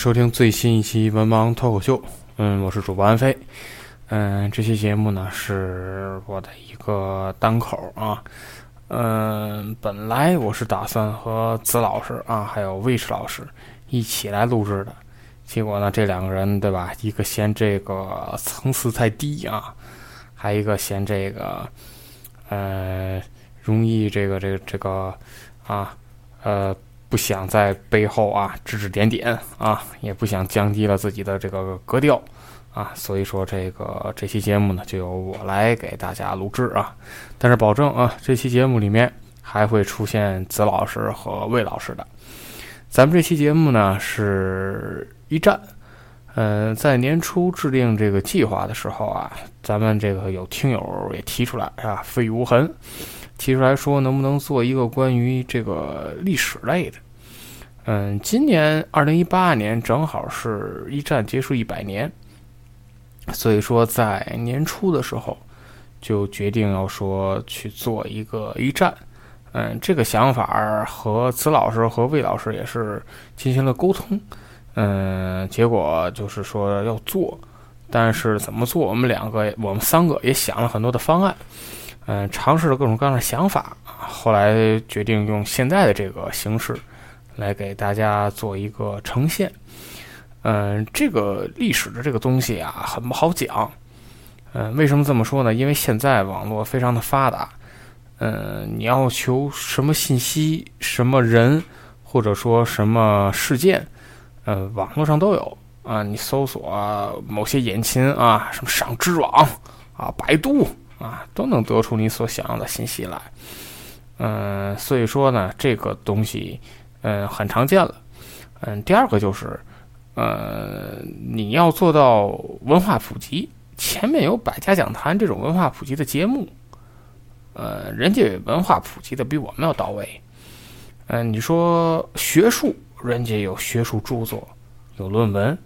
收听最新一期《文盲脱口秀》。嗯，我是主播安飞。嗯，这期节目呢是我的一个单口啊。嗯，本来我是打算和子老师啊，还有魏迟老师一起来录制的，结果呢，这两个人对吧？一个嫌这个层次太低啊，还一个嫌这个呃容易这个这个这个啊呃。不想在背后啊指指点点啊，也不想降低了自己的这个格调啊，所以说这个这期节目呢就由我来给大家录制啊，但是保证啊这期节目里面还会出现子老师和魏老师的。咱们这期节目呢是一战，嗯，在年初制定这个计划的时候啊，咱们这个有听友也提出来啊，飞羽无痕。提出来说，能不能做一个关于这个历史类的？嗯，今年二零一八年正好是一战结束一百年，所以说在年初的时候就决定要说去做一个一战。嗯，这个想法和子老师和魏老师也是进行了沟通。嗯，结果就是说要做，但是怎么做？我们两个，我们三个也想了很多的方案。嗯，尝试了各种各样的想法，后来决定用现在的这个形式来给大家做一个呈现。嗯，这个历史的这个东西啊，很不好讲。嗯，为什么这么说呢？因为现在网络非常的发达。嗯，你要求什么信息、什么人，或者说什么事件，呃，网络上都有啊。你搜索某些引擎啊，什么上知网啊、百度。啊，都能得出你所想要的信息来，嗯，所以说呢，这个东西，嗯，很常见了，嗯，第二个就是，呃，你要做到文化普及，前面有百家讲坛这种文化普及的节目，呃，人家文化普及的比我们要到位，嗯，你说学术，人家有学术著作，有论文，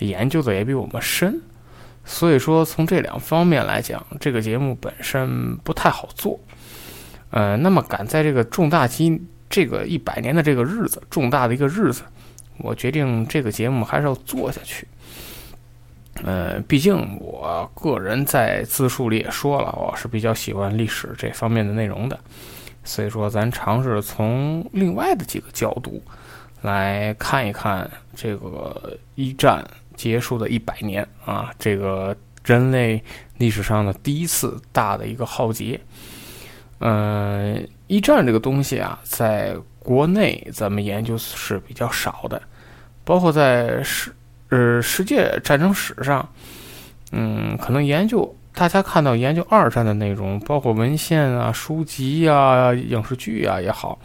研究的也比我们深。所以说，从这两方面来讲，这个节目本身不太好做。呃，那么赶在这个重大期，这个一百年的这个日子，重大的一个日子，我决定这个节目还是要做下去。呃，毕竟我个人在自述里也说了，我是比较喜欢历史这方面的内容的。所以说，咱尝试从另外的几个角度来看一看这个一战。结束的一百年啊，这个人类历史上的第一次大的一个浩劫。嗯，一战这个东西啊，在国内咱们研究是比较少的，包括在世呃世界战争史上，嗯，可能研究大家看到研究二战的内容，包括文献啊、书籍啊、影视剧啊也好，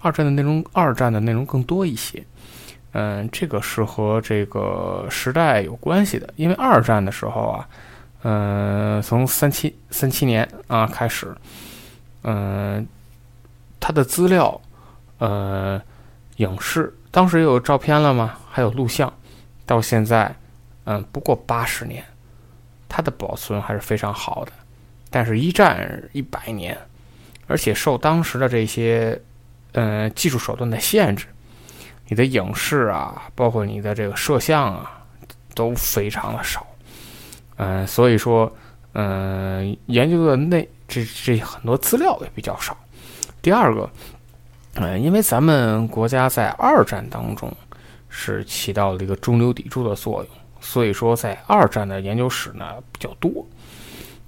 二战的内容，二战的内容更多一些。嗯，这个是和这个时代有关系的，因为二战的时候啊，嗯，从三七三七年啊开始，嗯，它的资料，呃，影视当时有照片了吗？还有录像，到现在，嗯，不过八十年，它的保存还是非常好的。但是，一战一百年，而且受当时的这些，嗯，技术手段的限制。你的影视啊，包括你的这个摄像啊，都非常的少，嗯，所以说，嗯，研究的那这这很多资料也比较少。第二个，嗯，因为咱们国家在二战当中是起到了一个中流砥柱的作用，所以说在二战的研究史呢比较多。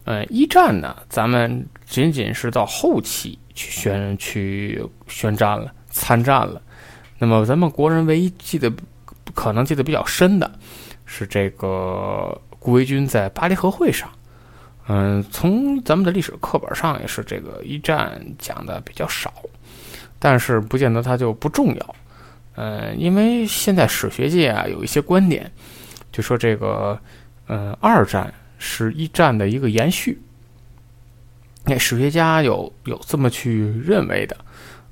嗯，一战呢，咱们仅仅是到后期去宣去宣战了，参战了。那么，咱们国人唯一记得可能记得比较深的，是这个顾维钧在巴黎和会上。嗯，从咱们的历史课本上也是这个一战讲的比较少，但是不见得它就不重要。嗯，因为现在史学界啊有一些观点，就说这个，嗯，二战是一战的一个延续。那史学家有有这么去认为的，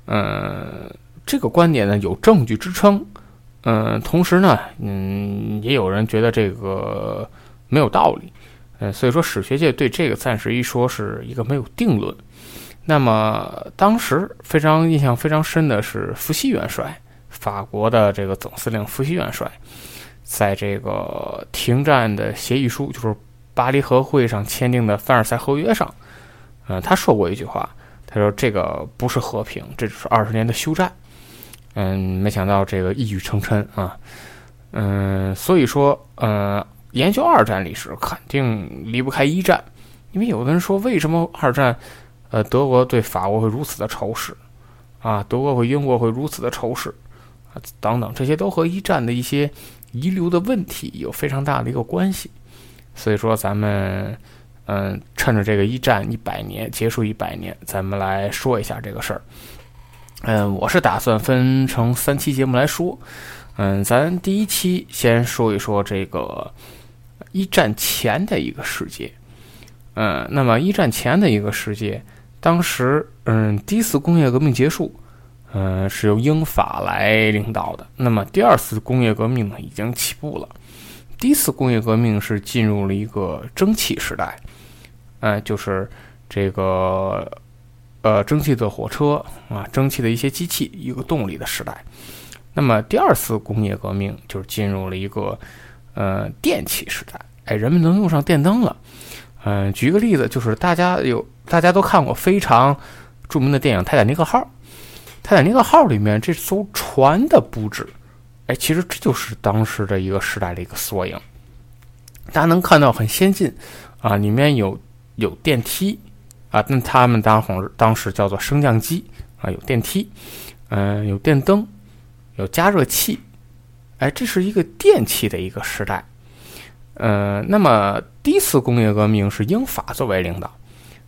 嗯。这个观点呢有证据支撑，嗯，同时呢，嗯，也有人觉得这个没有道理，嗯，所以说史学界对这个暂时一说是一个没有定论。那么当时非常印象非常深的是伏羲元帅，法国的这个总司令伏羲元帅，在这个停战的协议书，就是巴黎和会上签订的凡尔赛合约上，嗯，他说过一句话，他说这个不是和平，这只是二十年的休战。嗯，没想到这个一语成谶啊，嗯，所以说，呃，研究二战历史肯定离不开一战，因为有的人说，为什么二战，呃，德国对法国会如此的仇视，啊，德国和英国会如此的仇视，啊，等等，这些都和一战的一些遗留的问题有非常大的一个关系，所以说，咱们，嗯，趁着这个一战一百年结束一百年，咱们来说一下这个事儿。嗯，我是打算分成三期节目来说。嗯，咱第一期先说一说这个一战前的一个世界。嗯，那么一战前的一个世界，当时嗯，第一次工业革命结束，嗯，是由英法来领导的。那么第二次工业革命呢，已经起步了。第一次工业革命是进入了一个蒸汽时代，嗯，就是这个。呃，蒸汽的火车啊，蒸汽的一些机器，一个动力的时代。那么第二次工业革命就是进入了一个呃电气时代，哎，人们能用上电灯了。嗯，举个例子，就是大家有大家都看过非常著名的电影《泰坦尼克号》。泰坦尼克号里面这艘船的布置，哎，其实这就是当时的一个时代的一个缩影。大家能看到很先进啊，里面有有电梯。啊，那他们当红当时叫做升降机啊，有电梯，嗯，有电灯，有加热器，哎，这是一个电器的一个时代，呃，那么第一次工业革命是英法作为领导，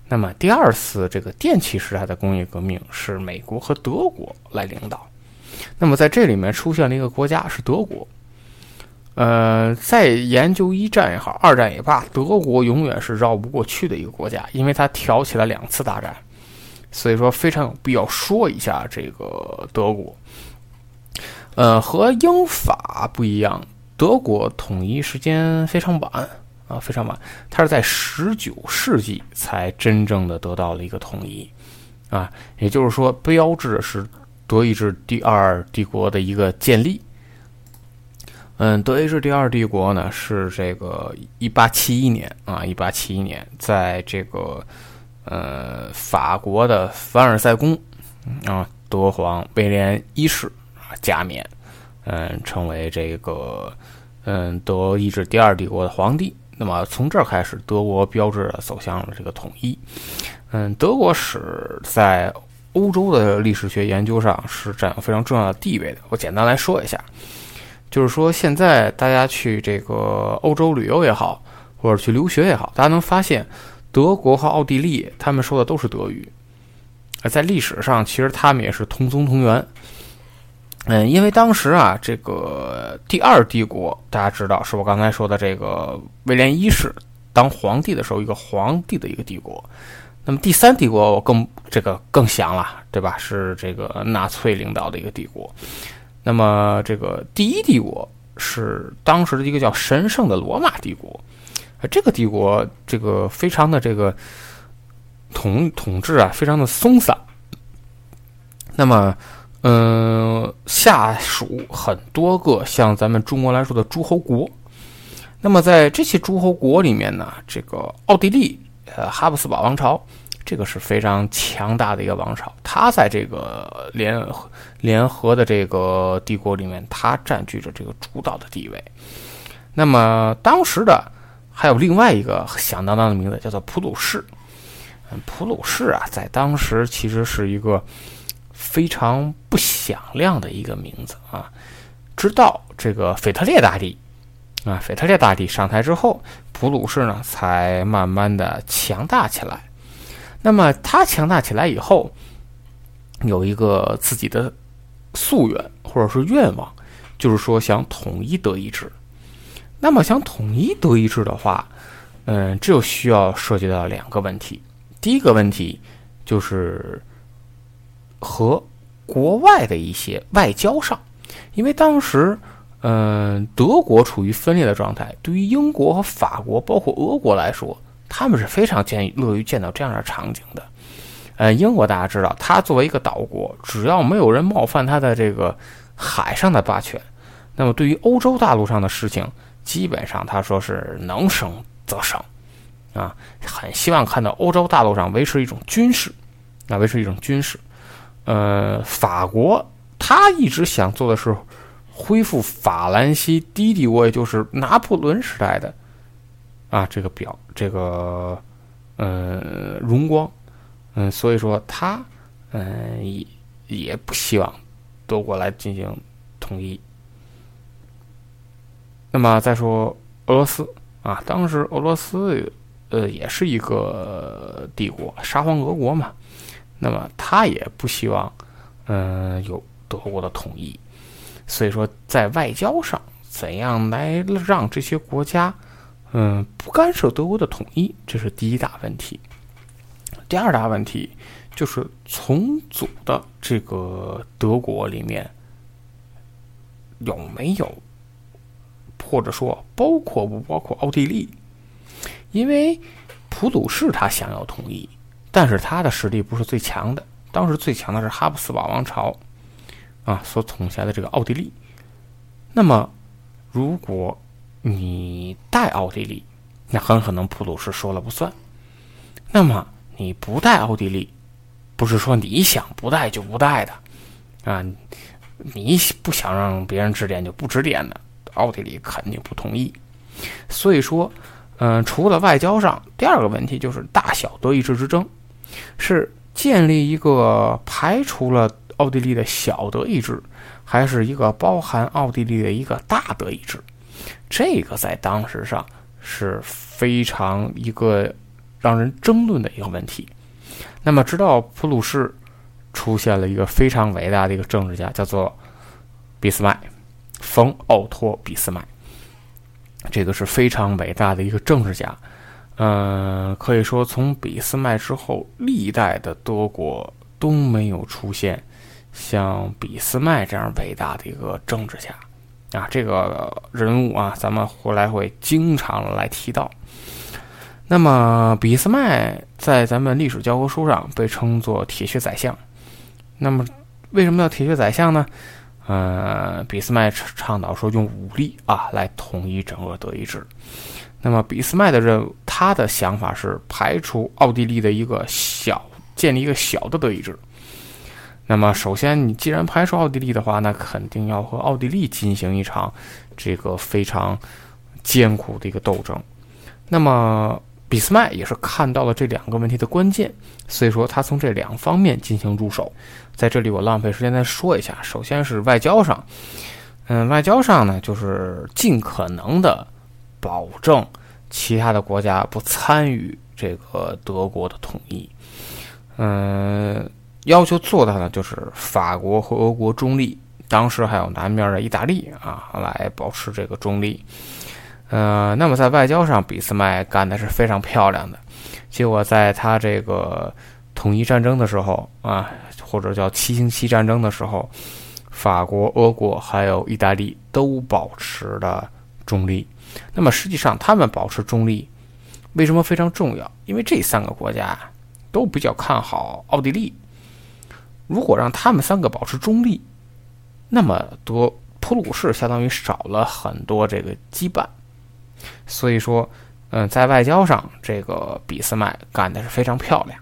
那么第二次这个电气时代的工业革命是美国和德国来领导，那么在这里面出现了一个国家是德国。呃，在研究一战也好，二战也罢，德国永远是绕不过去的一个国家，因为它挑起了两次大战，所以说非常有必要说一下这个德国。呃，和英法不一样，德国统一时间非常晚啊，非常晚，它是在十九世纪才真正的得到了一个统一啊，也就是说，标志的是德意志第二帝国的一个建立。嗯，德意志第二帝国呢是这个一八七一年啊，一八七一年，在这个呃法国的凡尔赛宫啊，德皇威廉一世啊加冕，嗯，成为这个嗯德意志第二帝国的皇帝。那么从这儿开始，德国标志着走向了这个统一。嗯，德国史在欧洲的历史学研究上是占有非常重要的地位的。我简单来说一下。就是说现在大家去这个欧洲旅游也好，或者去留学也好，大家能发现德国和奥地利他们说的都是德语。呃，在历史上其实他们也是同宗同源。嗯，因为当时啊，这个第二帝国大家知道是我刚才说的这个威廉一世当皇帝的时候，一个皇帝的一个帝国。那么第三帝国我更这个更详了，对吧？是这个纳粹领导的一个帝国。那么这个第一帝国是当时的一个叫神圣的罗马帝国。这个帝国这个非常的这个统统治啊，非常的松散。那么，嗯，下属很多个像咱们中国来说的诸侯国。那么在这些诸侯国里面呢，这个奥地利。呃，哈布斯堡王朝，这个是非常强大的一个王朝。它在这个联联合的这个帝国里面，它占据着这个主导的地位。那么当时的还有另外一个响当当的名字，叫做普鲁士。普鲁士啊，在当时其实是一个非常不响亮的一个名字啊。直到这个腓特烈大帝。啊，腓特烈大帝上台之后，普鲁士呢才慢慢的强大起来。那么他强大起来以后，有一个自己的夙愿或者是愿望，就是说想统一德意志。那么想统一德意志的话，嗯，这就需要涉及到两个问题。第一个问题就是和国外的一些外交上，因为当时。嗯，德国处于分裂的状态。对于英国和法国，包括俄国来说，他们是非常见乐于见到这样的场景的。呃，英国大家知道，它作为一个岛国，只要没有人冒犯它的这个海上的霸权，那么对于欧洲大陆上的事情，基本上他说是能省则省，啊，很希望看到欧洲大陆上维持一种军事，啊，维持一种军事。呃，法国他一直想做的是。恢复法兰西第一帝国，也就是拿破仑时代的啊，这个表这个呃荣光，嗯，所以说他嗯也也不希望德国来进行统一。那么再说俄罗斯啊，当时俄罗斯呃也是一个帝国，沙皇俄国嘛，那么他也不希望嗯有德国的统一。所以说，在外交上，怎样来让这些国家，嗯，不干涉德国的统一，这是第一大问题。第二大问题就是重组的这个德国里面有没有，或者说包括不包括奥地利？因为普鲁士他想要统一，但是他的实力不是最强的，当时最强的是哈布斯堡王朝。啊，所统辖的这个奥地利，那么如果你带奥地利，那很可能普鲁士说了不算。那么你不带奥地利，不是说你想不带就不带的啊，你不想让别人指点就不指点的，奥地利肯定不同意。所以说，嗯，除了外交上，第二个问题就是大小德意志之争，是建立一个排除了。奥地利的小德意志，还是一个包含奥地利的一个大德意志，这个在当时上是非常一个让人争论的一个问题。那么，直到普鲁士出现了一个非常伟大的一个政治家，叫做俾斯麦，冯奥托俾斯麦，这个是非常伟大的一个政治家。嗯，可以说从俾斯麦之后，历代的德国都没有出现。像俾斯麦这样伟大的一个政治家啊，这个人物啊，咱们后来会经常来提到。那么，俾斯麦在咱们历史教科书上被称作“铁血宰相”。那么，为什么叫铁血宰相呢？呃，俾斯麦倡导说用武力啊来统一整个德意志。那么，俾斯麦的任务，他的想法是排除奥地利的一个小，建立一个小的德意志。那么，首先，你既然排除奥地利的话，那肯定要和奥地利进行一场这个非常艰苦的一个斗争。那么，俾斯麦也是看到了这两个问题的关键，所以说他从这两方面进行入手。在这里，我浪费时间再说一下。首先是外交上，嗯，外交上呢，就是尽可能的保证其他的国家不参与这个德国的统一。嗯，要求做到呢，就是法国和俄国中立，当时还有南面的意大利啊，来保持这个中立。呃，那么在外交上，俾斯麦干的是非常漂亮的。结果在他这个统一战争的时候啊，或者叫七星期战争的时候，法国、俄国还有意大利都保持了中立。那么实际上，他们保持中立为什么非常重要？因为这三个国家都比较看好奥地利。如果让他们三个保持中立，那么德普鲁士相当于少了很多这个羁绊。所以说，嗯，在外交上，这个俾斯麦干的是非常漂亮。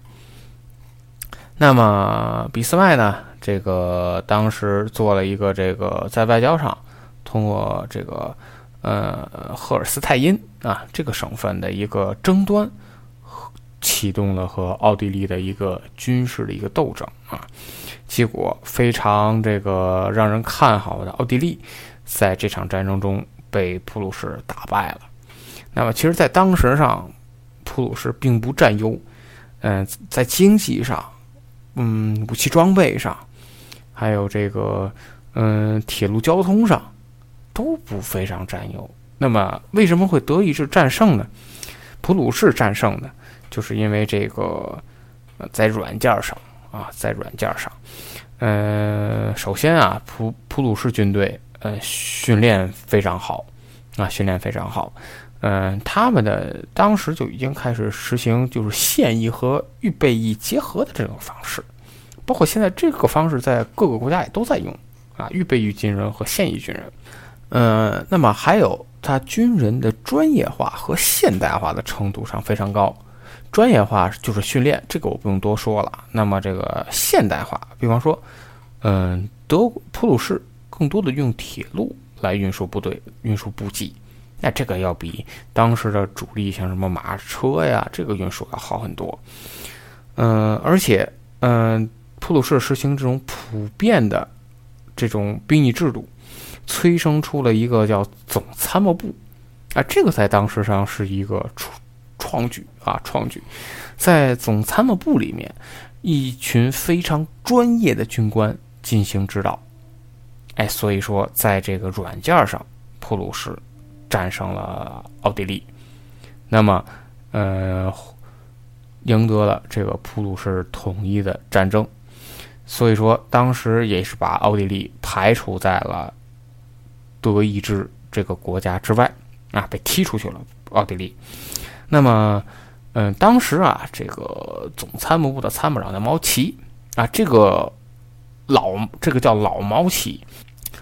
那么，俾斯麦呢，这个当时做了一个这个在外交上，通过这个呃赫尔斯泰因啊这个省份的一个争端，启动了和奥地利的一个军事的一个斗争啊。结果非常这个让人看好的奥地利，在这场战争中被普鲁士打败了。那么，其实，在当时上，普鲁士并不占优，嗯，在经济上，嗯，武器装备上，还有这个，嗯，铁路交通上，都不非常占优。那么，为什么会德意志战胜呢？普鲁士战胜呢？就是因为这个，在软件上啊，在软件上，呃，首先啊，普普鲁士军队，呃，训练非常好，啊，训练非常好。嗯，他们的当时就已经开始实行就是现役和预备役结合的这种方式，包括现在这个方式在各个国家也都在用啊，预备役军人和现役军人。嗯，那么还有他军人的专业化和现代化的程度上非常高。专业化就是训练，这个我不用多说了。那么这个现代化，比方说，嗯，德普鲁士更多的用铁路来运输部队、运输补给。那这个要比当时的主力像什么马车呀，这个运输要好很多。嗯，而且，嗯，普鲁士实行这种普遍的这种兵役制度，催生出了一个叫总参谋部。啊，这个在当时上是一个创举啊，创举。在总参谋部里面，一群非常专业的军官进行指导。哎，所以说，在这个软件上，普鲁士。战胜了奥地利，那么，呃，赢得了这个普鲁士统一的战争，所以说当时也是把奥地利排除在了德意志这个国家之外啊，被踢出去了。奥地利，那么，嗯，当时啊，这个总参谋部的参谋长叫毛奇啊，这个老这个叫老毛奇。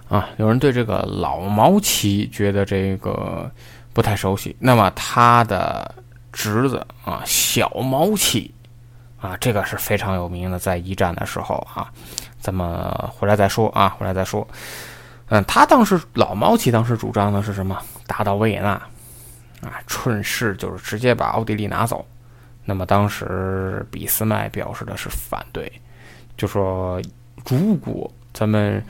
啊，有人对这个老毛奇觉得这个不太熟悉。那么他的侄子啊，小毛奇啊，这个是非常有名的，在一战的时候啊，咱们回来再说啊，回来再说。嗯，他当时老毛奇当时主张的是什么？打到维也纳啊，顺势就是直接把奥地利拿走。那么当时俾斯麦表示的是反对，就说如果咱们。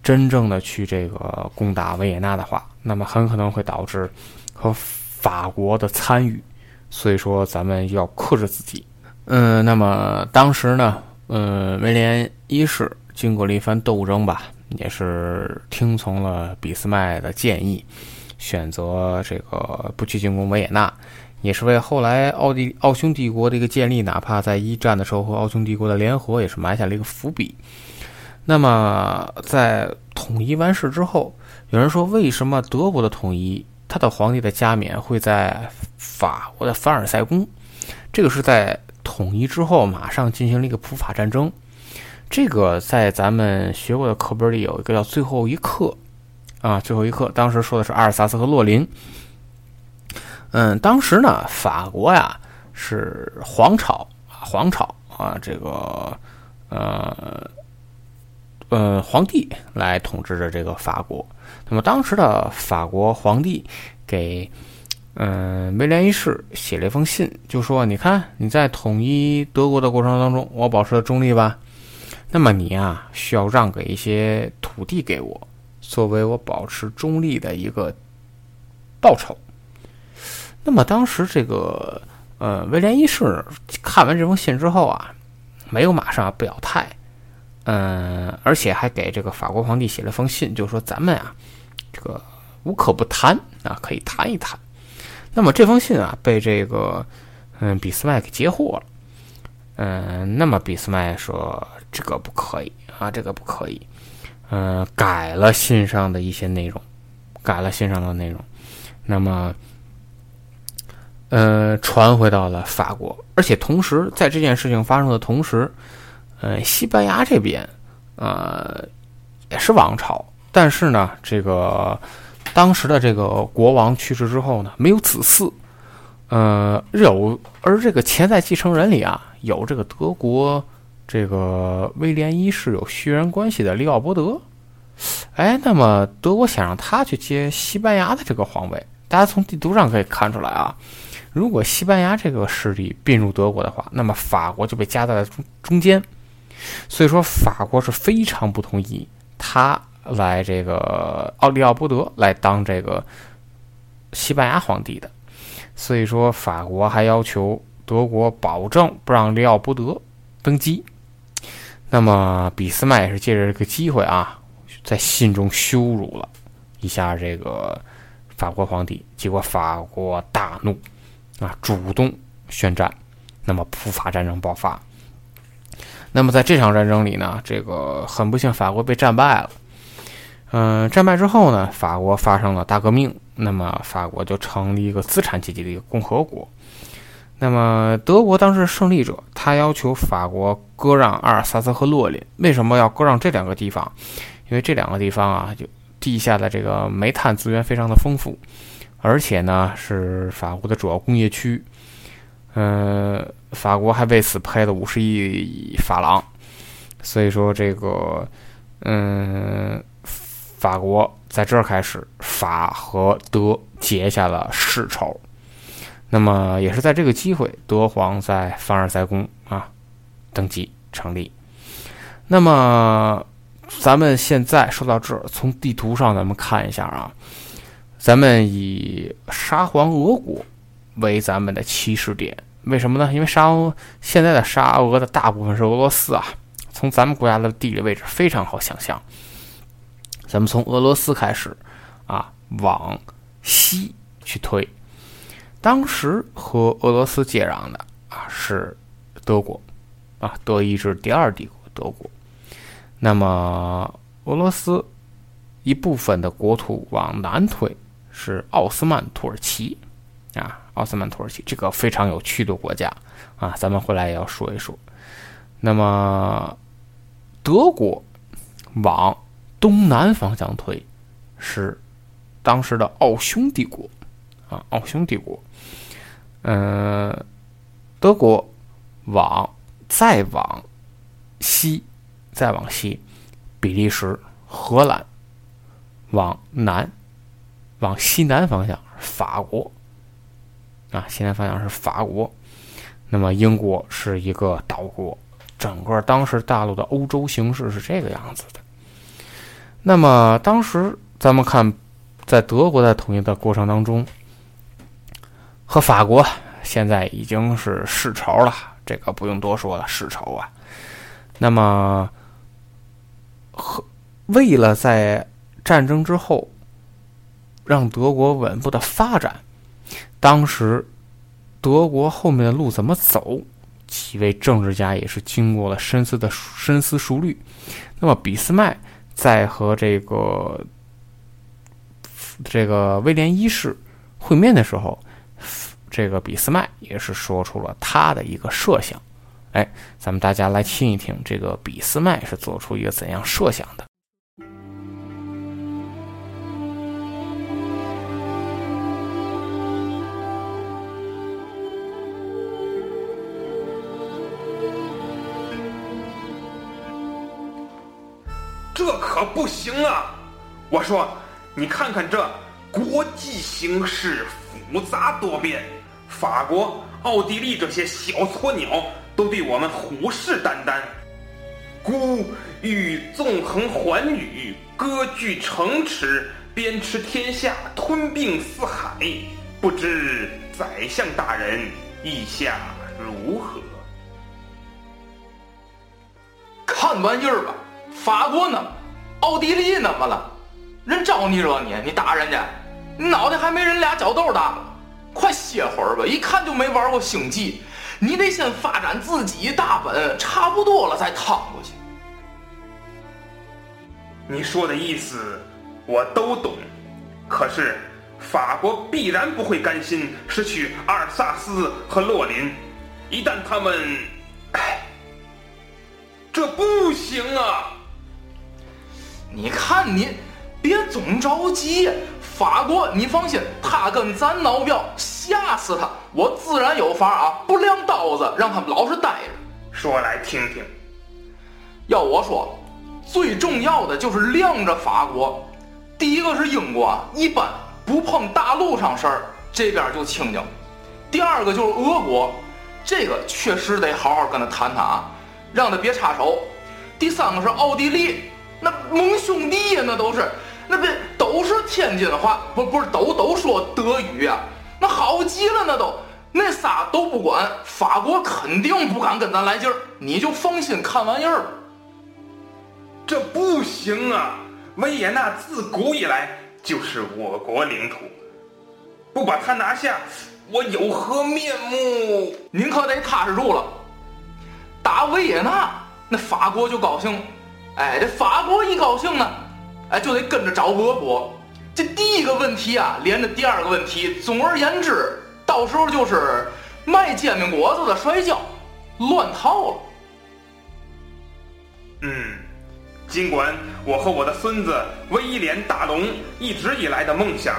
真正的去这个攻打维也纳的话，那么很可能会导致和法国的参与，所以说咱们要克制自己。嗯，那么当时呢，嗯，威廉一世经过了一番斗争吧，也是听从了俾斯麦的建议，选择这个不去进攻维也纳，也是为后来奥地奥匈帝国的一个建立，哪怕在一战的时候和奥匈帝国的联合，也是埋下了一个伏笔。那么，在统一完事之后，有人说，为什么德国的统一，他的皇帝的加冕会在法国的凡尔赛宫？这个是在统一之后马上进行了一个普法战争。这个在咱们学过的课本里有一个叫《最后一课》啊，《最后一课》当时说的是阿尔萨斯和洛林。嗯，当时呢，法国呀是皇朝啊，皇朝啊，这个呃。呃，皇帝来统治着这个法国。那么当时的法国皇帝给嗯威廉一世写了一封信，就说：“你看你在统一德国的过程当中，我保持了中立吧？那么你啊，需要让给一些土地给我，作为我保持中立的一个报酬。那么当时这个呃威廉一世看完这封信之后啊，没有马上表态，嗯，而且还给这个法国皇帝写了封信，就说咱们啊这个无可不谈啊，可以谈一谈。那么这封信啊被这个嗯俾斯麦给截获了，嗯，那么俾斯麦说这个不可以啊，这个不可以，嗯，改了信上的一些内容，改了信上的内容，那么。呃，传回到了法国，而且同时在这件事情发生的同时，呃，西班牙这边，呃，也是王朝，但是呢，这个当时的这个国王去世之后呢，没有子嗣，呃，有而这个潜在继承人里啊，有这个德国这个威廉一世有血缘关系的利奥波德，哎，那么德国想让他去接西班牙的这个皇位，大家从地图上可以看出来啊。如果西班牙这个势力并入德国的话，那么法国就被夹在了中中间，所以说法国是非常不同意他来这个奥利奥波德来当这个西班牙皇帝的，所以说法国还要求德国保证不让利奥波德登基。那么俾斯麦也是借着这个机会啊，在信中羞辱了一下这个法国皇帝，结果法国大怒。啊，主动宣战，那么普法战争爆发。那么在这场战争里呢，这个很不幸，法国被战败了。嗯，战败之后呢，法国发生了大革命，那么法国就成立一个资产阶级的一个共和国。那么德国当时胜利者，他要求法国割让阿尔萨斯和洛林。为什么要割让这两个地方？因为这两个地方啊，就地下的这个煤炭资源非常的丰富。而且呢，是法国的主要工业区，呃，法国还为此赔了五十亿法郎，所以说这个，嗯，法国在这儿开始法和德结下了世仇，那么也是在这个机会，德皇在凡尔赛宫啊登基成立，那么咱们现在说到这儿，从地图上咱们看一下啊。咱们以沙皇俄国为咱们的起始点，为什么呢？因为沙俄现在的沙俄的大部分是俄罗斯啊。从咱们国家的地理位置非常好想象，咱们从俄罗斯开始啊，往西去推。当时和俄罗斯接壤的啊是德国啊，德意志第二帝国德国。那么俄罗斯一部分的国土往南推。是奥斯曼土耳其，啊，奥斯曼土耳其这个非常有趣的国家啊，咱们回来也要说一说。那么，德国往东南方向推，是当时的奥匈帝国，啊，奥匈帝国。嗯，德国往再往西，再往西，比利时、荷兰，往南。往西南方向，法国啊，西南方向是法国。那么英国是一个岛国，整个当时大陆的欧洲形势是这个样子的。那么当时咱们看，在德国在统一的过程当中，和法国现在已经是世仇了，这个不用多说了，世仇啊。那么和为了在战争之后。让德国稳步的发展，当时德国后面的路怎么走？几位政治家也是经过了深思的深思熟虑。那么俾斯麦在和这个这个威廉一世会面的时候，这个俾斯麦也是说出了他的一个设想。哎，咱们大家来听一听，这个俾斯麦是做出一个怎样设想的。这可不行啊！我说，你看看这国际形势复杂多变，法国、奥地利这些小撮鸟都对我们虎视眈眈。孤欲纵横寰宇，割据城池，鞭笞天下，吞并四海，不知宰相大人意下如何？看玩意儿吧，法国呢？奥地利怎么了？人招你惹你？你打人家？你脑袋还没人俩脚豆大！快歇会儿吧，一看就没玩过星际。你得先发展自己大本，差不多了再趟过去。你说的意思我都懂，可是法国必然不会甘心失去阿尔萨斯和洛林，一旦他们，哎，这不行啊！你看你，别总着急。法国，你放心，他跟咱闹标，吓死他，我自然有法啊！不亮刀子，让他们老实待着。说来听听。要我说，最重要的就是晾着法国。第一个是英国，一般不碰大陆上事儿，这边就清静。第二个就是俄国，这个确实得好好跟他谈谈啊，让他别插手。第三个是奥地利，那盟兄弟呀，那都是。那不都是天津话？不不是都都说德语啊？那好极了，那都那仨都不管，法国肯定不敢跟咱来劲儿，你就放心看玩意儿。这不行啊！维也纳自古以来就是我国领土，不把它拿下，我有何面目？您可得踏实住了。打维也纳，那法国就高兴，哎，这法国一高兴呢。哎，就得跟着找俄国。这第一个问题啊，连着第二个问题。总而言之，到时候就是卖煎饼果子的摔跤，乱套了。嗯，尽管我和我的孙子威廉大龙一直以来的梦想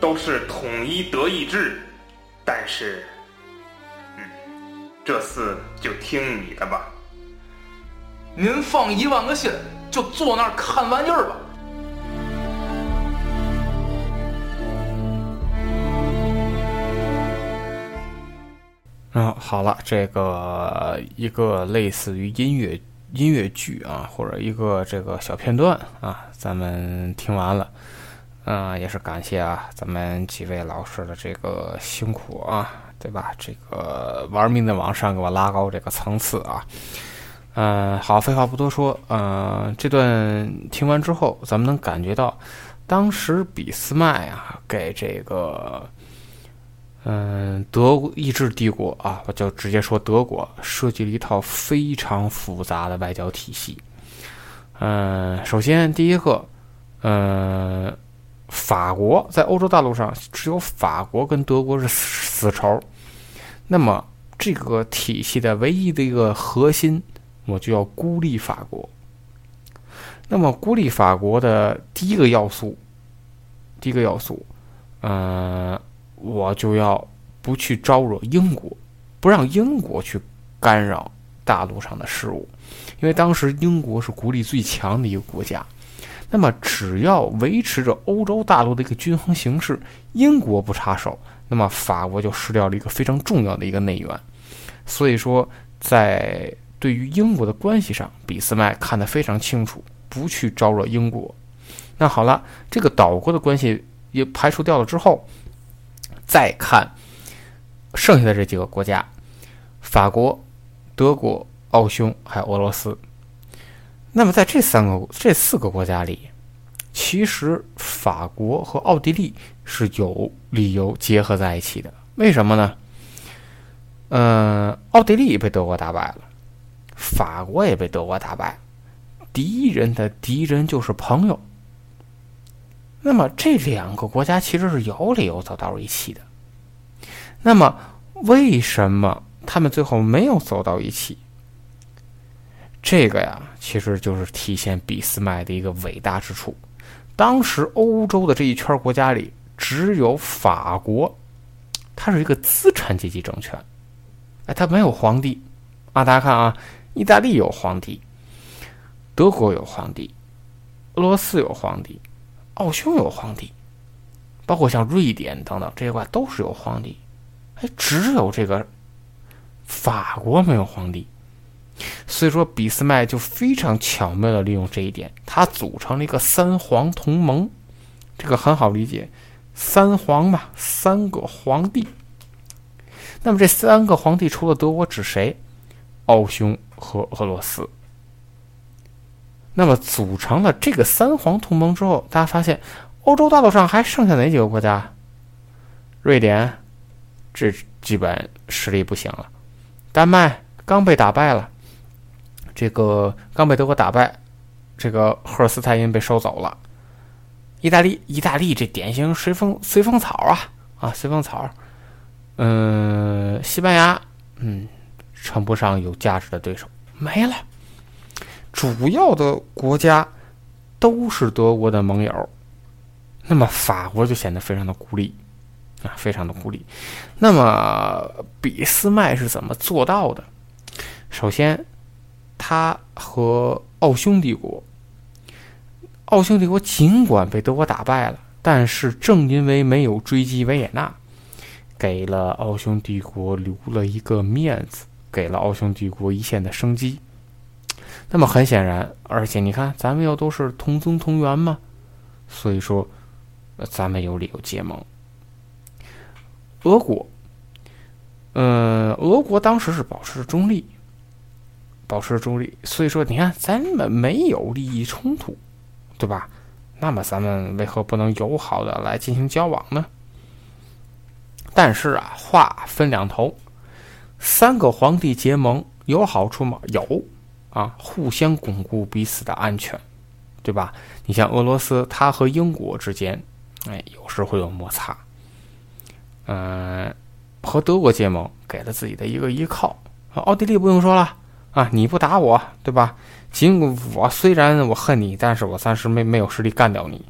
都是统一德意志，但是，嗯，这次就听你的吧。您放一万个心，就坐那儿看玩意儿吧。嗯，好了，这个一个类似于音乐音乐剧啊，或者一个这个小片段啊，咱们听完了，嗯，也是感谢啊，咱们几位老师的这个辛苦啊，对吧？这个玩命的往上给我拉高这个层次啊，嗯，好，废话不多说，嗯，这段听完之后，咱们能感觉到，当时俾斯麦啊给这个。嗯，德意志帝国啊，我就直接说德国设计了一套非常复杂的外交体系。嗯，首先第一个，嗯，法国在欧洲大陆上只有法国跟德国是死仇，那么这个体系的唯一的一个核心，我就要孤立法国。那么孤立法国的第一个要素，第一个要素，嗯。我就要不去招惹英国，不让英国去干扰大陆上的事务，因为当时英国是国力最强的一个国家。那么，只要维持着欧洲大陆的一个均衡形势，英国不插手，那么法国就失掉了一个非常重要的一个内援。所以说，在对于英国的关系上，俾斯麦看得非常清楚，不去招惹英国。那好了，这个岛国的关系也排除掉了之后。再看剩下的这几个国家：法国、德国、奥匈还有俄罗斯。那么在这三个、这四个国家里，其实法国和奥地利是有理由结合在一起的。为什么呢？嗯，奥地利被德国打败了，法国也被德国打败，敌人的敌人就是朋友。那么这两个国家其实是有理由走到一起的。那么为什么他们最后没有走到一起？这个呀，其实就是体现俾斯麦的一个伟大之处。当时欧洲的这一圈国家里，只有法国，它是一个资产阶级政权，哎，它没有皇帝啊。大家看啊，意大利有皇帝，德国有皇帝，俄罗斯有皇帝。奥匈有皇帝，包括像瑞典等等这些国都是有皇帝，哎，只有这个法国没有皇帝。所以说俾斯麦就非常巧妙的利用这一点，他组成了一个三皇同盟，这个很好理解，三皇嘛，三个皇帝。那么这三个皇帝除了德国指谁？奥匈和俄罗斯。那么组成了这个三皇同盟之后，大家发现欧洲大陆上还剩下哪几个国家？瑞典，这基本实力不行了。丹麦刚被打败了，这个刚被德国打败，这个赫尔斯泰因被收走了。意大利，意大利这典型随风随风草啊啊，随风草。嗯，西班牙，嗯，称不上有价值的对手，没了。主要的国家都是德国的盟友，那么法国就显得非常的孤立啊，非常的孤立。那么俾斯麦是怎么做到的？首先，他和奥匈帝国，奥匈帝国尽管被德国打败了，但是正因为没有追击维也纳，给了奥匈帝国留了一个面子，给了奥匈帝国一线的生机。那么很显然，而且你看，咱们又都是同宗同源嘛，所以说，咱们有理由结盟。俄国，嗯，俄国当时是保持中立，保持中立，所以说，你看，咱们没有利益冲突，对吧？那么咱们为何不能友好的来进行交往呢？但是啊，话分两头，三个皇帝结盟有好处吗？有。啊，互相巩固彼此的安全，对吧？你像俄罗斯，它和英国之间，哎，有时会有摩擦。嗯，和德国结盟，给了自己的一个依靠。奥地利不用说了啊，你不打我，对吧？尽管我虽然我恨你，但是我暂时没没有实力干掉你，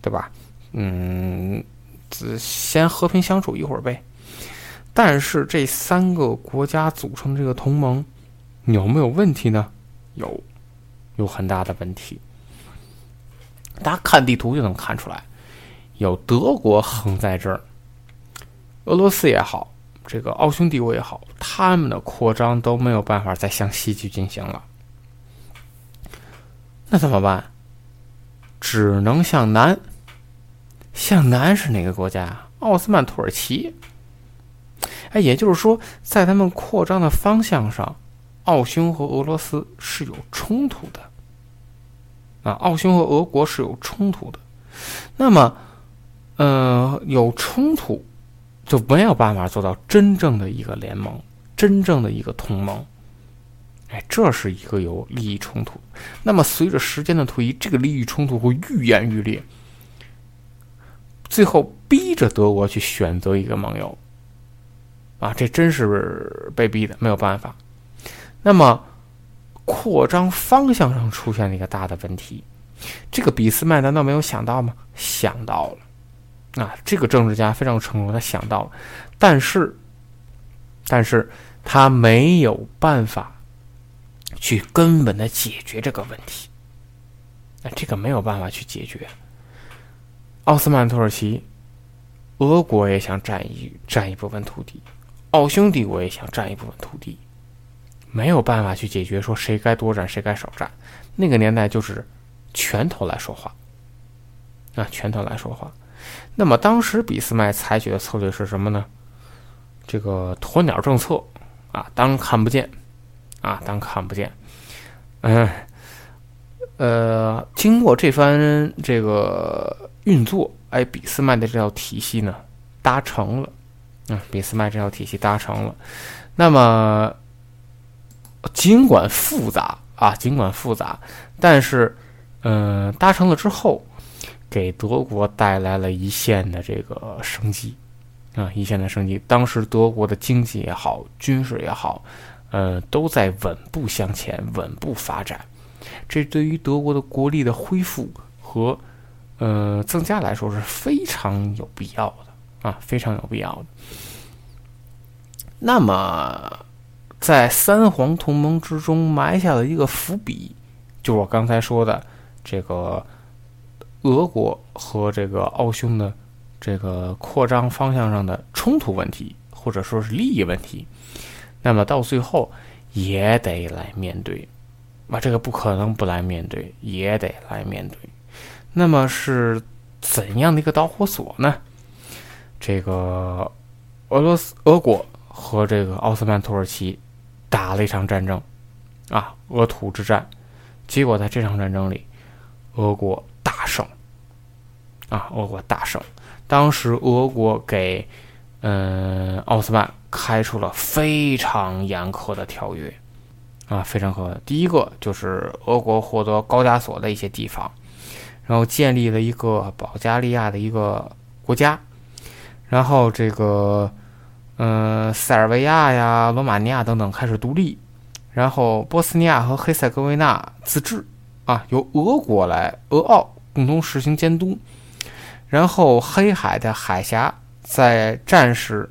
对吧？嗯，先和平相处一会儿呗。但是这三个国家组成这个同盟。有没有问题呢？有，有很大的问题。大家看地图就能看出来，有德国横在这儿，俄罗斯也好，这个奥匈帝国也好，他们的扩张都没有办法再向西去进行了。那怎么办？只能向南。向南是哪个国家？奥斯曼土耳其。哎，也就是说，在他们扩张的方向上。奥匈和俄罗斯是有冲突的，啊，奥匈和俄国是有冲突的。那么，呃，有冲突就没有办法做到真正的一个联盟，真正的一个同盟。哎，这是一个有利益冲突。那么，随着时间的推移，这个利益冲突会愈演愈烈，最后逼着德国去选择一个盟友。啊，这真是被逼的，没有办法。那么，扩张方向上出现了一个大的问题，这个俾斯麦难道没有想到吗？想到了，啊，这个政治家非常成功，他想到了，但是，但是他没有办法去根本的解决这个问题，那这个没有办法去解决。奥斯曼土耳其、俄国也想占一占一部分土地，奥匈帝国也想占一部分土地。没有办法去解决，说谁该多占谁该少占。那个年代就是拳头来说话，啊，拳头来说话。那么当时俾斯麦采取的策略是什么呢？这个鸵鸟政策啊，当看不见，啊，当看不见。嗯，呃，经过这番这个运作，哎，俾斯麦的这套体系呢搭成了，啊，俾斯麦这套体系搭成了。那么。尽管复杂啊，尽管复杂，但是，嗯，达成了之后，给德国带来了一线的这个生机，啊，一线的生机。当时德国的经济也好，军事也好，呃，都在稳步向前，稳步发展。这对于德国的国力的恢复和，呃，增加来说是非常有必要的啊，非常有必要的。那么。在三皇同盟之中埋下了一个伏笔，就我刚才说的这个俄国和这个奥匈的这个扩张方向上的冲突问题，或者说是利益问题。那么到最后也得来面对，啊，这个不可能不来面对，也得来面对。那么是怎样的一个导火索呢？这个俄罗斯、俄国和这个奥斯曼土耳其打了一场战争，啊，俄土之战。结果在这场战争里，俄国大胜，啊，俄国大胜。当时俄国给嗯奥斯曼开出了非常严苛的条约，啊，非常苛刻。第一个就是俄国获得高加索的一些地方，然后建立了一个保加利亚的一个国家，然后这个嗯塞尔维亚呀、罗马尼亚等等开始独立。然后，波斯尼亚和黑塞哥维那自治，啊，由俄国来俄奥共同实行监督。然后，黑海的海峡在战时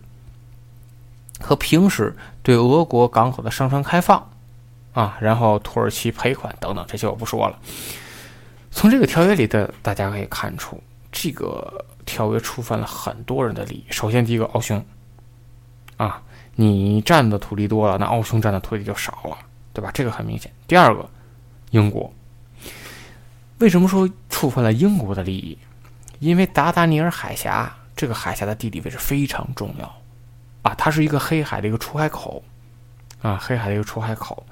和平时对俄国港口的商船开放，啊，然后土耳其赔款等等，这些我不说了。从这个条约里的大家可以看出，这个条约触犯了很多人的利益。首先，第一个，奥匈，啊。你占的土地多了，那奥匈占的土地就少了，对吧？这个很明显。第二个，英国为什么说触犯了英国的利益？因为达达尼尔海峡这个海峡的地理位置非常重要啊，它是一个黑海的一个出海口啊，黑海的一个出海口。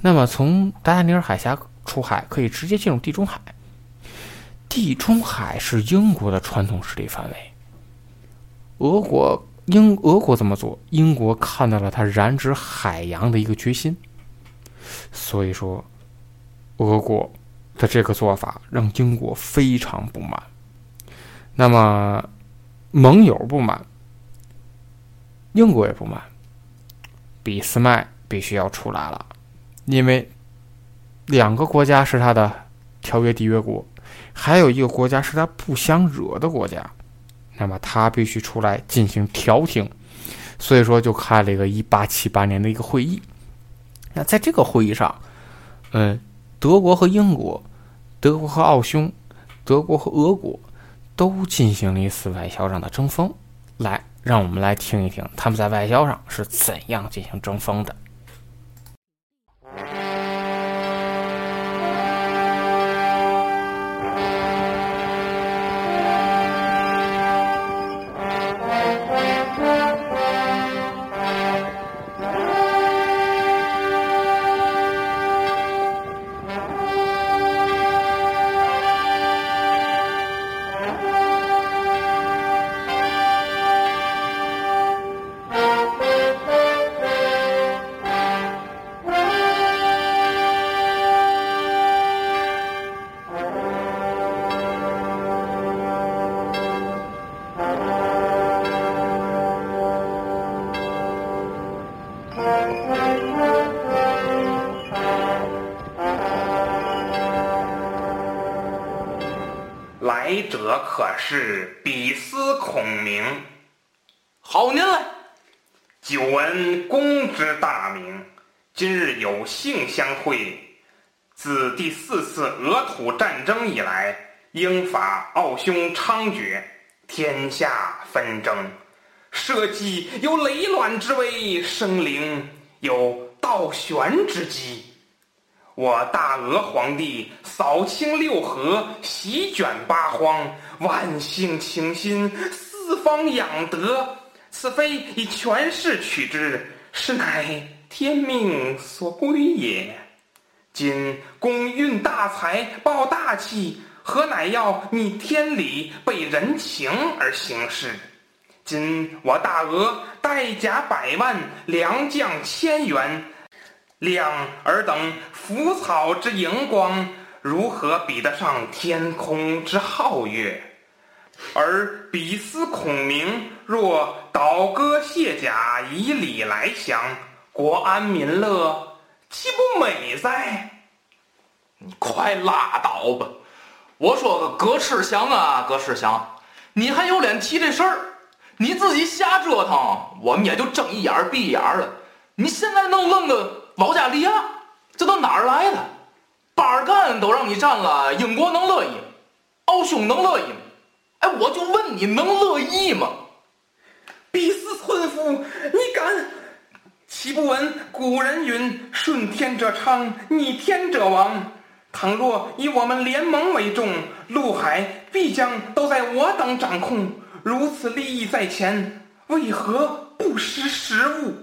那么从达达尼尔海峡出海可以直接进入地中海，地中海是英国的传统势力范围，俄国。英俄国这么做，英国看到了他染指海洋的一个决心，所以说，俄国的这个做法让英国非常不满。那么，盟友不满，英国也不满，俾斯麦必须要出来了，因为两个国家是他的条约缔约国，还有一个国家是他不想惹的国家。那么他必须出来进行调停，所以说就开了一个一八七八年的一个会议。那在这个会议上，嗯，德国和英国、德国和奥匈、德国和俄国都进行了一次外交上的争锋。来，让我们来听一听他们在外交上是怎样进行争锋的。来者可是比斯孔明，好您来。久闻公之大名，今日有幸相会。自第四次俄土战争以来，英法奥匈猖獗，天下纷争，社稷有雷卵之危，生灵有倒悬之机。我大俄皇帝扫清六合，席卷八荒，万姓倾心，四方仰德。此非以权势取之，实乃天命所归也。今公运大财，报大气，何乃要逆天理，背人情而行事？今我大俄带甲百万，良将千员。亮尔等腐草之荧光，如何比得上天空之皓月？而彼斯孔明若倒戈卸甲，以礼来降，国安民乐，岂不美哉？你快拉倒吧！我说个葛赤祥啊，葛赤祥，你还有脸提这事儿？你自己瞎折腾，我们也就睁一眼闭一眼了。你现在弄愣个。保加利亚，这都哪儿来的？巴尔干都让你占了，英国能乐意？奥匈能乐意吗？哎，我就问你能乐意吗？比斯村夫，你敢！岂不闻古人云：“顺天者昌，逆天者亡。”倘若以我们联盟为重，陆海必将都在我等掌控。如此利益在前，为何不识时务？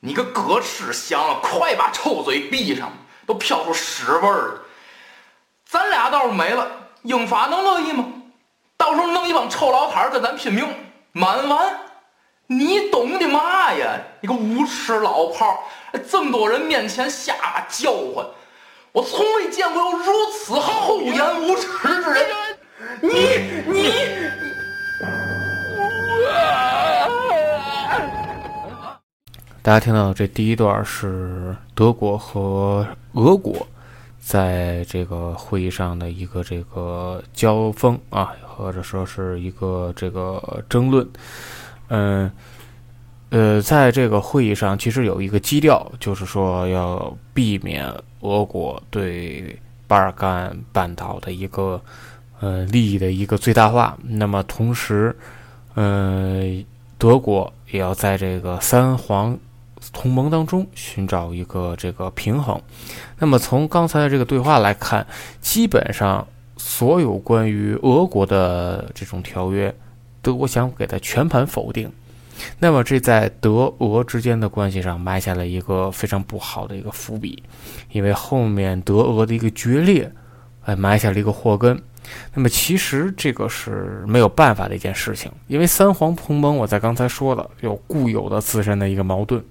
你个狗吃香了，快把臭嘴闭上，都飘出屎味儿了。咱俩倒是没了，英法能乐意吗？到时候弄一帮臭老摊儿跟咱拼命，满完。你懂的嘛呀？你个无耻老炮儿，这么多人面前瞎叫唤，我从未见过有如此厚颜无耻之人。你你，啊大家听到这第一段是德国和俄国在这个会议上的一个这个交锋啊，或者说是一个这个争论。嗯，呃，在这个会议上，其实有一个基调，就是说要避免俄国对巴尔干半岛的一个呃利益的一个最大化。那么同时，呃，德国也要在这个三皇同盟当中寻找一个这个平衡。那么从刚才的这个对话来看，基本上所有关于俄国的这种条约。德国想给他全盘否定，那么这在德俄之间的关系上埋下了一个非常不好的一个伏笔，因为后面德俄的一个决裂，哎，埋下了一个祸根。那么其实这个是没有办法的一件事情，因为三皇同盟，我在刚才说了，有固有的自身的一个矛盾，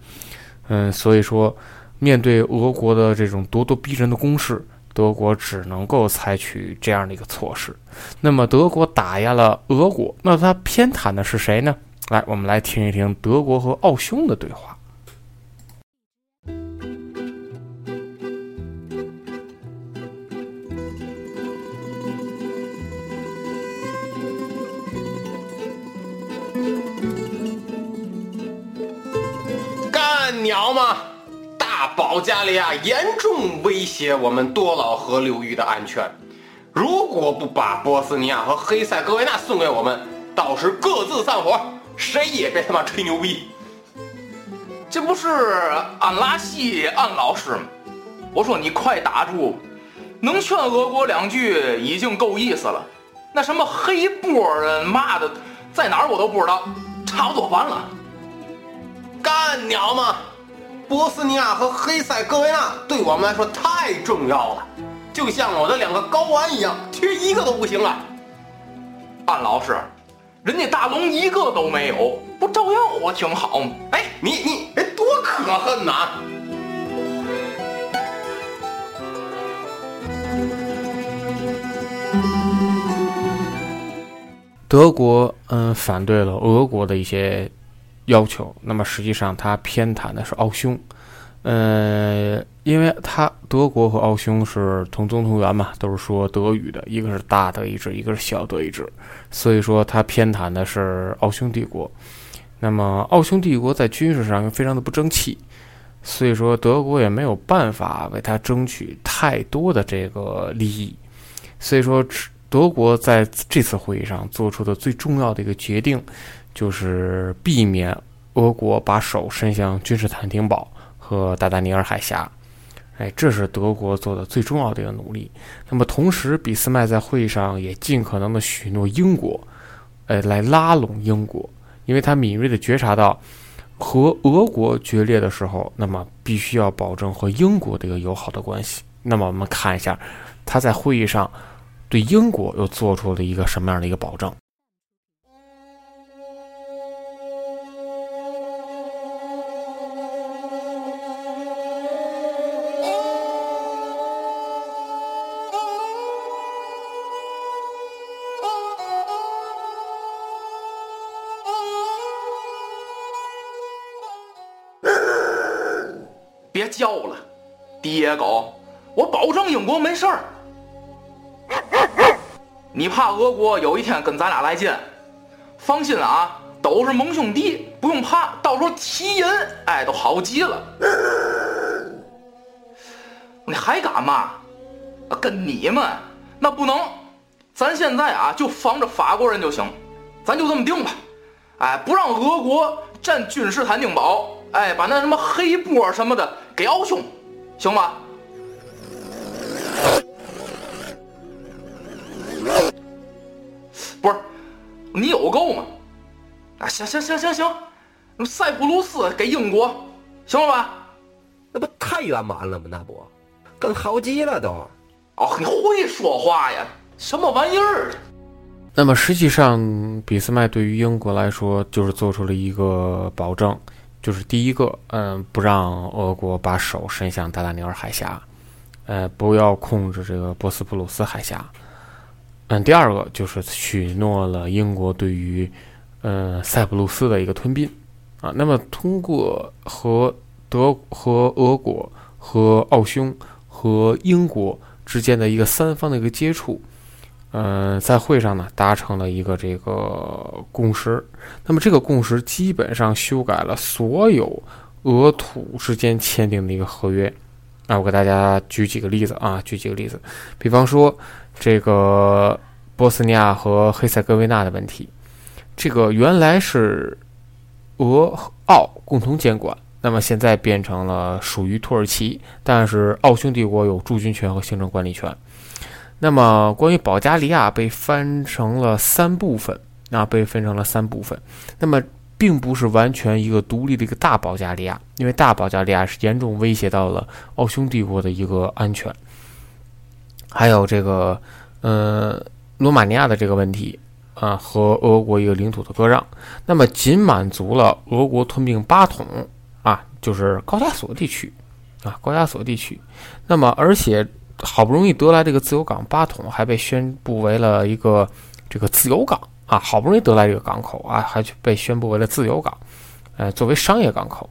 嗯，所以说面对俄国的这种咄咄逼人的攻势。德国只能够采取这样的一个措施。那么，德国打压了俄国，那他偏袒的是谁呢？来，我们来听一听德国和奥匈的对话。鸟吗？大保加利亚严重威胁我们多瑙河流域的安全。如果不把波斯尼亚和黑塞哥维那送给我们，到时各自散伙，谁也别他妈吹牛逼。这不是安拉西安老师吗？我说你快打住，能劝俄国两句已经够意思了。那什么黑波人骂的，在哪儿我都不知道，差不多完了。干鸟吗？波斯尼亚和黑塞哥维那对我们来说太重要了，就像我的两个睾丸一样，缺一个都不行了。安老师，人家大龙一个都没有，不照样活挺好吗？哎，你你哎，多可恨呐！德国嗯反对了俄国的一些。要求，那么实际上他偏袒的是奥匈，呃，因为他德国和奥匈是同宗同源嘛，都是说德语的，一个是大德意志，一个是小德意志，所以说他偏袒的是奥匈帝国。那么奥匈帝国在军事上又非常的不争气，所以说德国也没有办法为他争取太多的这个利益，所以说德国在这次会议上做出的最重要的一个决定。就是避免俄国把手伸向君士坦丁堡和达达尼尔海峡，哎，这是德国做的最重要的一个努力。那么，同时，俾斯麦在会议上也尽可能的许诺英国，哎，来拉拢英国，因为他敏锐的觉察到和俄国决裂的时候，那么必须要保证和英国的一个友好的关系。那么，我们看一下他在会议上对英国又做出了一个什么样的一个保证。国没事儿。你怕俄国有一天跟咱俩来劲？放心啊，都是盟兄弟，不用怕。到时候提人，哎，都好极了。你还敢骂？跟你们那不能。咱现在啊，就防着法国人就行。咱就这么定吧。哎，不让俄国占君士坦丁堡，哎，把那什么黑波什么的给奥匈，行吧？不是，你有够吗？啊，行行行行行，那塞浦路斯给英国，行了吧？那不太圆满了吗？那不，更好极了都。哦，你会说话呀？什么玩意儿？那么实际上，俾斯麦对于英国来说，就是做出了一个保证，就是第一个，嗯，不让俄国把手伸向达达尼尔海峡，呃，不要控制这个波斯普鲁斯海峡。嗯，第二个就是许诺了英国对于，呃，塞浦路斯的一个吞并，啊，那么通过和德和俄国和奥匈和英国之间的一个三方的一个接触。嗯，在会上呢达成了一个这个共识。那么这个共识基本上修改了所有俄土之间签订的一个合约。啊，我给大家举几个例子啊，举几个例子。比方说这个波斯尼亚和黑塞哥维那的问题，这个原来是俄奥共同监管，那么现在变成了属于土耳其，但是奥匈帝国有驻军权和行政管理权。那么，关于保加利亚被分成了三部分，啊，被分成了三部分。那么，并不是完全一个独立的一个大保加利亚，因为大保加利亚是严重威胁到了奥匈帝国的一个安全。还有这个，呃，罗马尼亚的这个问题，啊，和俄国一个领土的割让。那么，仅满足了俄国吞并巴统，啊，就是高加索地区，啊，高加索地区。那么，而且。好不容易得来这个自由港巴统，还被宣布为了一个这个自由港啊！好不容易得来这个港口啊，还被宣布为了自由港，呃，作为商业港口。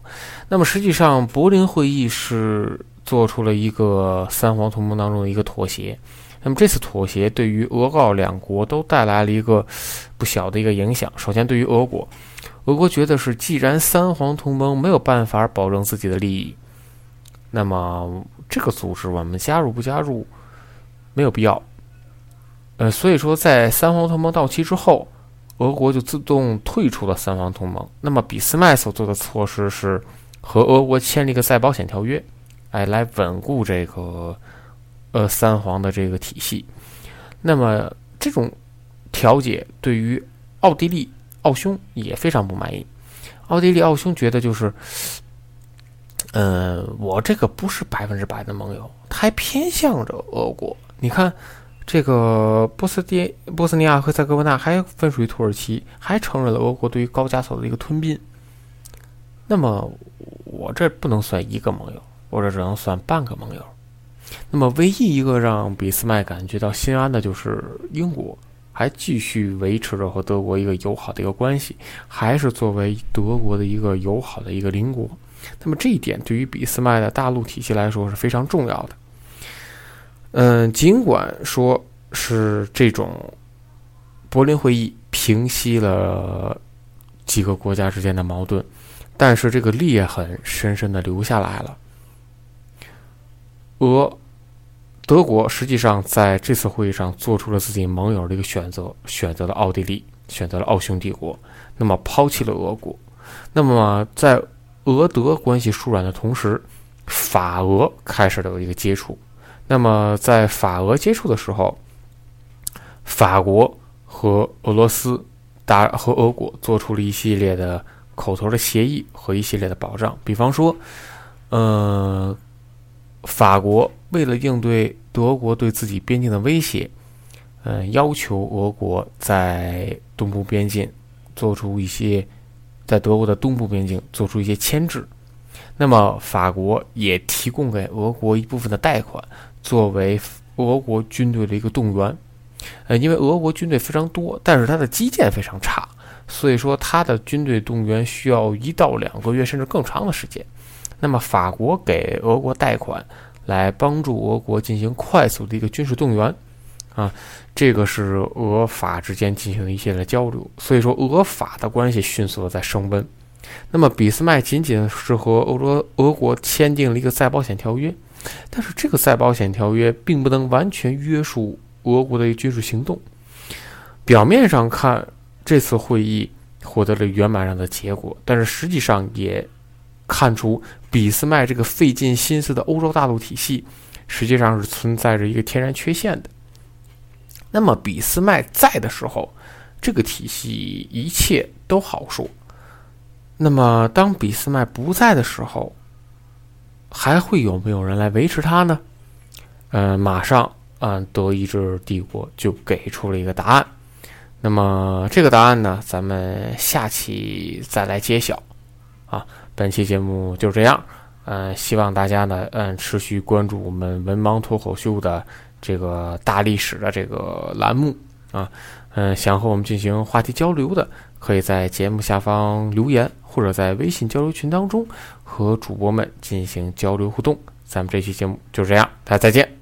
那么实际上，柏林会议是做出了一个三皇同盟当中的一个妥协。那么这次妥协对于俄告两国都带来了一个不小的一个影响。首先，对于俄国，俄国觉得是既然三皇同盟没有办法保证自己的利益，那么。这个组织我们加入不加入没有必要，呃，所以说在三皇同盟到期之后，俄国就自动退出了三皇同盟。那么俾斯麦所做的措施是和俄国签了一个再保险条约，哎，来稳固这个呃三皇的这个体系。那么这种调解对于奥地利、奥匈也非常不满意。奥地利、奥匈觉得就是。嗯，我这个不是百分之百的盟友，他还偏向着俄国。你看，这个波斯蒂波斯尼亚和塞哥维那还分属于土耳其，还承认了俄国对于高加索的一个吞并。那么，我这不能算一个盟友，我这只能算半个盟友。那么，唯一一个让俾斯麦感觉到心安的就是英国，还继续维持着和德国一个友好的一个关系，还是作为德国的一个友好的一个邻国。那么这一点对于俾斯麦的大陆体系来说是非常重要的。嗯，尽管说是这种柏林会议平息了几个国家之间的矛盾，但是这个裂痕深深的留下来了。俄德国实际上在这次会议上做出了自己盟友的一个选择，选择了奥地利，选择了奥匈帝国，那么抛弃了俄国。那么在俄德关系疏软的同时，法俄开始了一个接触。那么，在法俄接触的时候，法国和俄罗斯达和俄国做出了一系列的口头的协议和一系列的保障。比方说，呃，法国为了应对德国对自己边境的威胁，嗯，要求俄国在东部边境做出一些。在德国的东部边境做出一些牵制，那么法国也提供给俄国一部分的贷款，作为俄国军队的一个动员。呃，因为俄国军队非常多，但是它的基建非常差，所以说它的军队动员需要一到两个月甚至更长的时间。那么法国给俄国贷款，来帮助俄国进行快速的一个军事动员。啊，这个是俄法之间进行的一些的交流，所以说俄法的关系迅速的在升温。那么俾斯麦仅仅是和欧洲俄国签订了一个再保险条约，但是这个再保险条约并不能完全约束俄国的军事行动。表面上看，这次会议获得了圆满上的结果，但是实际上也看出俾斯麦这个费尽心思的欧洲大陆体系，实际上是存在着一个天然缺陷的。那么俾斯麦在的时候，这个体系一切都好说。那么当俾斯麦不在的时候，还会有没有人来维持它呢？嗯，马上，嗯，德意志帝国就给出了一个答案。那么这个答案呢，咱们下期再来揭晓。啊，本期节目就这样。嗯，希望大家呢，嗯，持续关注我们文盲脱口秀的这个大历史的这个栏目啊。嗯，想和我们进行话题交流的，可以在节目下方留言，或者在微信交流群当中和主播们进行交流互动。咱们这期节目就这样，大家再见。